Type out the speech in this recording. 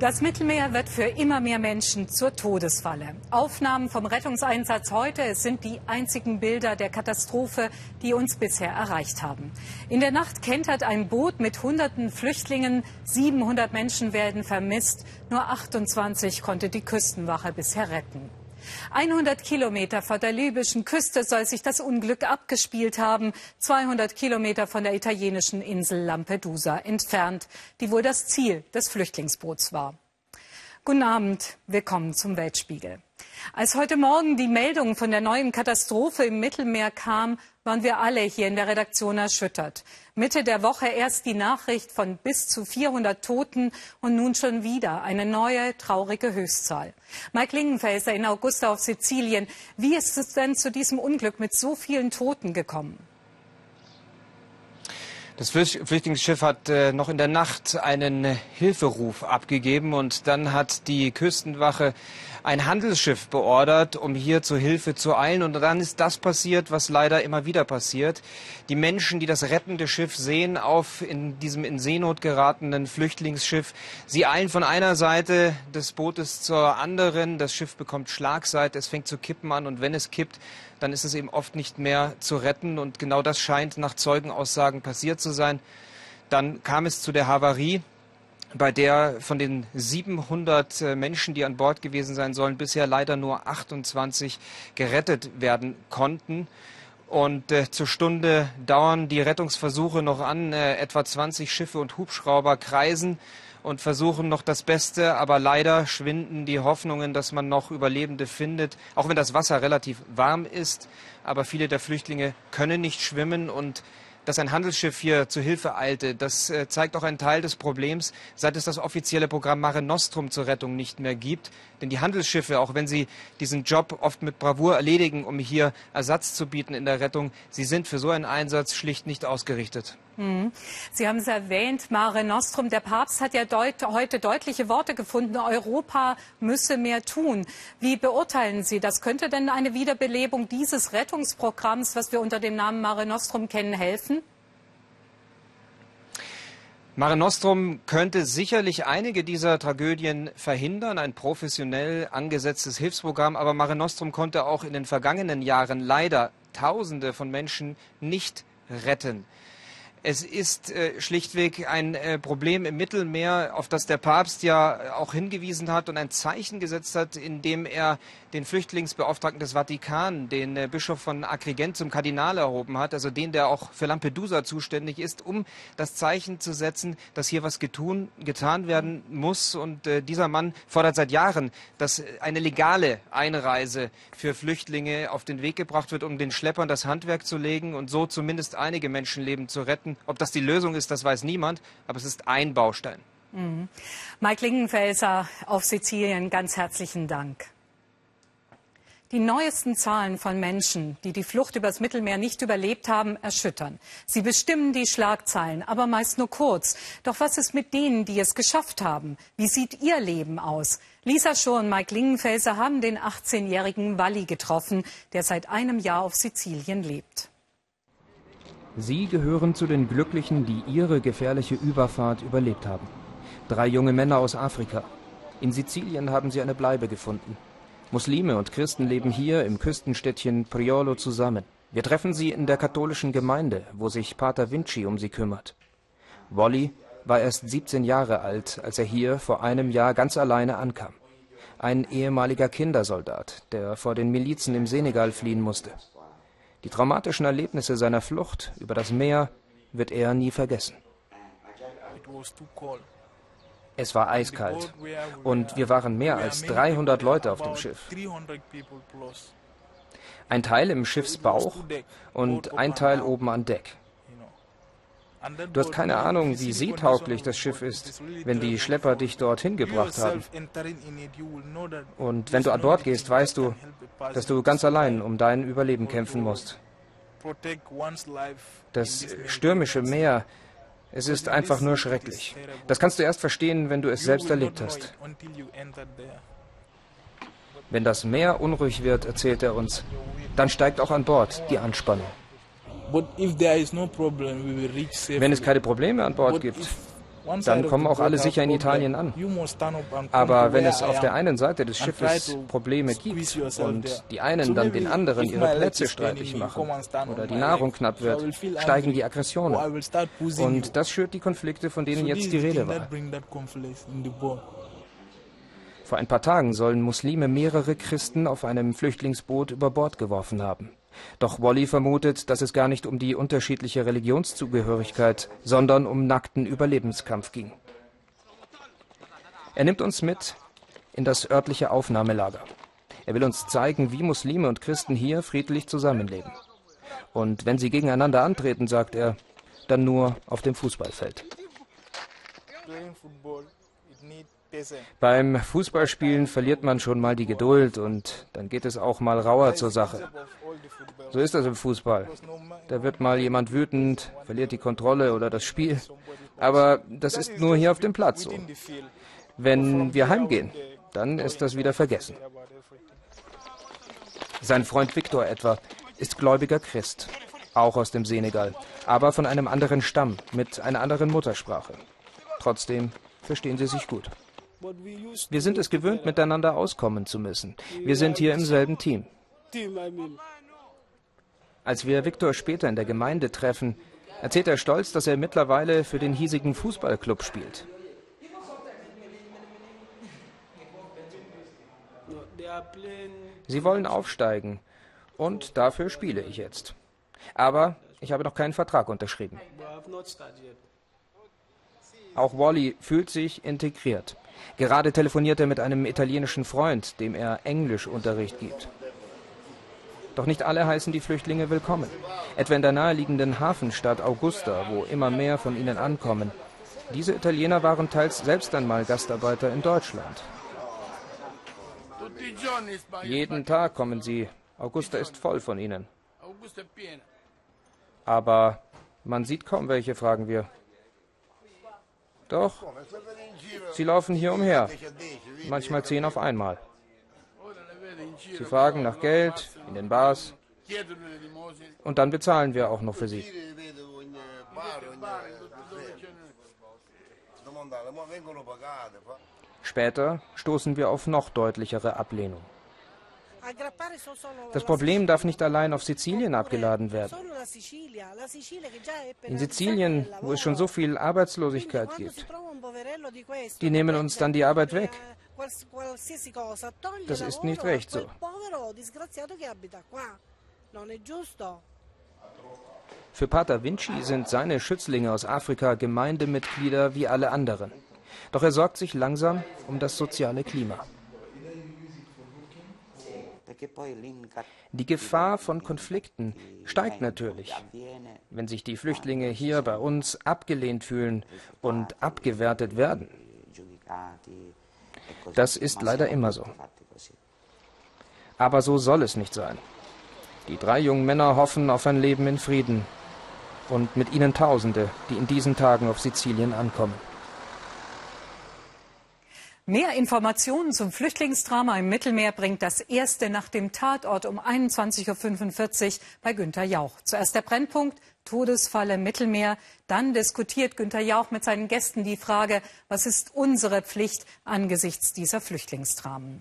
Das Mittelmeer wird für immer mehr Menschen zur Todesfalle. Aufnahmen vom Rettungseinsatz heute, es sind die einzigen Bilder der Katastrophe, die uns bisher erreicht haben. In der Nacht kentert ein Boot mit hunderten Flüchtlingen. 700 Menschen werden vermisst. Nur 28 konnte die Küstenwache bisher retten. 100 Kilometer vor der libyschen Küste soll sich das Unglück abgespielt haben, 200 Kilometer von der italienischen Insel Lampedusa entfernt, die wohl das Ziel des Flüchtlingsboots war. Guten Abend, willkommen zum Weltspiegel. Als heute Morgen die Meldung von der neuen Katastrophe im Mittelmeer kam, waren wir alle hier in der Redaktion erschüttert. Mitte der Woche erst die Nachricht von bis zu 400 Toten und nun schon wieder eine neue traurige Höchstzahl. Mike Lingenfelser in Augusta auf Sizilien. Wie ist es denn zu diesem Unglück mit so vielen Toten gekommen? Das Flüchtlingsschiff hat äh, noch in der Nacht einen Hilferuf abgegeben und dann hat die Küstenwache ein Handelsschiff beordert, um hier zur Hilfe zu eilen. Und dann ist das passiert, was leider immer wieder passiert. Die Menschen, die das rettende Schiff sehen auf in diesem in Seenot geratenen Flüchtlingsschiff, sie eilen von einer Seite des Bootes zur anderen. Das Schiff bekommt Schlagseite, es fängt zu kippen an und wenn es kippt, dann ist es eben oft nicht mehr zu retten. Und genau das scheint nach Zeugenaussagen passiert zu sein. Dann kam es zu der Havarie, bei der von den 700 äh, Menschen, die an Bord gewesen sein sollen, bisher leider nur 28 gerettet werden konnten. Und äh, zur Stunde dauern die Rettungsversuche noch an. Äh, etwa 20 Schiffe und Hubschrauber kreisen und versuchen noch das Beste, aber leider schwinden die Hoffnungen, dass man noch Überlebende findet, auch wenn das Wasser relativ warm ist. Aber viele der Flüchtlinge können nicht schwimmen und dass ein Handelsschiff hier zu Hilfe eilte, das äh, zeigt auch einen Teil des Problems, seit es das offizielle Programm Mare Nostrum zur Rettung nicht mehr gibt. Denn die Handelsschiffe, auch wenn sie diesen Job oft mit Bravour erledigen, um hier Ersatz zu bieten in der Rettung, sie sind für so einen Einsatz schlicht nicht ausgerichtet. Hm. Sie haben es erwähnt, Mare Nostrum. Der Papst hat ja deut heute deutliche Worte gefunden. Europa müsse mehr tun. Wie beurteilen Sie das? Könnte denn eine Wiederbelebung dieses Rettungsprogramms, was wir unter dem Namen Mare Nostrum kennen, helfen? Mare Nostrum könnte sicherlich einige dieser Tragödien verhindern, ein professionell angesetztes Hilfsprogramm, aber Mare Nostrum konnte auch in den vergangenen Jahren leider Tausende von Menschen nicht retten. Es ist äh, schlichtweg ein äh, Problem im Mittelmeer, auf das der Papst ja auch hingewiesen hat und ein Zeichen gesetzt hat, indem er den Flüchtlingsbeauftragten des Vatikan, den äh, Bischof von Agrigent zum Kardinal erhoben hat, also den, der auch für Lampedusa zuständig ist, um das Zeichen zu setzen, dass hier was getun, getan werden muss. Und äh, dieser Mann fordert seit Jahren, dass eine legale Einreise für Flüchtlinge auf den Weg gebracht wird, um den Schleppern das Handwerk zu legen und so zumindest einige Menschenleben zu retten. Ob das die Lösung ist, das weiß niemand, aber es ist ein Baustein. Mhm. Mike Lingenfelser auf Sizilien, ganz herzlichen Dank. Die neuesten Zahlen von Menschen, die die Flucht übers Mittelmeer nicht überlebt haben, erschüttern. Sie bestimmen die Schlagzeilen, aber meist nur kurz. Doch was ist mit denen, die es geschafft haben? Wie sieht ihr Leben aus? Lisa Schur und Mike Lingenfelser haben den 18-jährigen Walli getroffen, der seit einem Jahr auf Sizilien lebt. Sie gehören zu den Glücklichen, die ihre gefährliche Überfahrt überlebt haben. Drei junge Männer aus Afrika. In Sizilien haben sie eine Bleibe gefunden. Muslime und Christen leben hier im Küstenstädtchen Priolo zusammen. Wir treffen sie in der katholischen Gemeinde, wo sich Pater Vinci um sie kümmert. Wolli war erst 17 Jahre alt, als er hier vor einem Jahr ganz alleine ankam. Ein ehemaliger Kindersoldat, der vor den Milizen im Senegal fliehen musste. Die traumatischen Erlebnisse seiner Flucht über das Meer wird er nie vergessen. Es war eiskalt und wir waren mehr als 300 Leute auf dem Schiff. Ein Teil im Schiffsbauch und ein Teil oben an Deck. Du hast keine Ahnung, wie seetauglich das Schiff ist, wenn die Schlepper dich dorthin gebracht haben. Und wenn du an Bord gehst, weißt du, dass du ganz allein um dein Überleben kämpfen musst. Das stürmische Meer, es ist einfach nur schrecklich. Das kannst du erst verstehen, wenn du es selbst erlebt hast. Wenn das Meer unruhig wird, erzählt er uns, dann steigt auch an Bord die Anspannung. Wenn es keine Probleme an Bord gibt, dann kommen auch alle sicher in Italien an. Aber wenn es auf der einen Seite des Schiffes Probleme gibt und die einen dann den anderen ihre Plätze streitig machen oder die Nahrung knapp wird, steigen die Aggressionen. Und das schürt die Konflikte, von denen jetzt die Rede war. Vor ein paar Tagen sollen Muslime mehrere Christen auf einem Flüchtlingsboot über Bord geworfen haben. Doch Wally vermutet, dass es gar nicht um die unterschiedliche Religionszugehörigkeit, sondern um nackten Überlebenskampf ging. Er nimmt uns mit in das örtliche Aufnahmelager. Er will uns zeigen, wie Muslime und Christen hier friedlich zusammenleben. Und wenn sie gegeneinander antreten, sagt er, dann nur auf dem Fußballfeld. Beim Fußballspielen verliert man schon mal die Geduld und dann geht es auch mal rauer zur Sache. So ist das im Fußball. Da wird mal jemand wütend, verliert die Kontrolle oder das Spiel. Aber das ist nur hier auf dem Platz so. Wenn wir heimgehen, dann ist das wieder vergessen. Sein Freund Viktor etwa ist gläubiger Christ, auch aus dem Senegal, aber von einem anderen Stamm, mit einer anderen Muttersprache. Trotzdem verstehen sie sich gut. Wir sind es gewöhnt, miteinander auskommen zu müssen. Wir sind hier im selben Team. Als wir Viktor später in der Gemeinde treffen, erzählt er stolz, dass er mittlerweile für den hiesigen Fußballclub spielt. Sie wollen aufsteigen und dafür spiele ich jetzt. Aber ich habe noch keinen Vertrag unterschrieben. Auch Wally fühlt sich integriert. Gerade telefoniert er mit einem italienischen Freund, dem er Englischunterricht gibt. Doch nicht alle heißen die Flüchtlinge willkommen. Etwa in der naheliegenden Hafenstadt Augusta, wo immer mehr von ihnen ankommen. Diese Italiener waren teils selbst einmal Gastarbeiter in Deutschland. Jeden Tag kommen sie. Augusta ist voll von ihnen. Aber man sieht kaum welche, fragen wir. Doch, sie laufen hier umher. Manchmal zehn auf einmal. Sie fragen nach Geld in den Bars. Und dann bezahlen wir auch noch für sie. Später stoßen wir auf noch deutlichere Ablehnung. Das Problem darf nicht allein auf Sizilien abgeladen werden. In Sizilien, wo es schon so viel Arbeitslosigkeit gibt, die nehmen uns dann die Arbeit weg. Das ist nicht recht so. Für Pater Vinci sind seine Schützlinge aus Afrika Gemeindemitglieder wie alle anderen. Doch er sorgt sich langsam um das soziale Klima. Die Gefahr von Konflikten steigt natürlich, wenn sich die Flüchtlinge hier bei uns abgelehnt fühlen und abgewertet werden. Das ist leider immer so. Aber so soll es nicht sein. Die drei jungen Männer hoffen auf ein Leben in Frieden und mit ihnen Tausende, die in diesen Tagen auf Sizilien ankommen. Mehr Informationen zum Flüchtlingsdrama im Mittelmeer bringt das erste nach dem Tatort um 21.45 Uhr bei Günter Jauch. Zuerst der Brennpunkt, Todesfalle Mittelmeer. Dann diskutiert Günter Jauch mit seinen Gästen die Frage, was ist unsere Pflicht angesichts dieser Flüchtlingsdramen?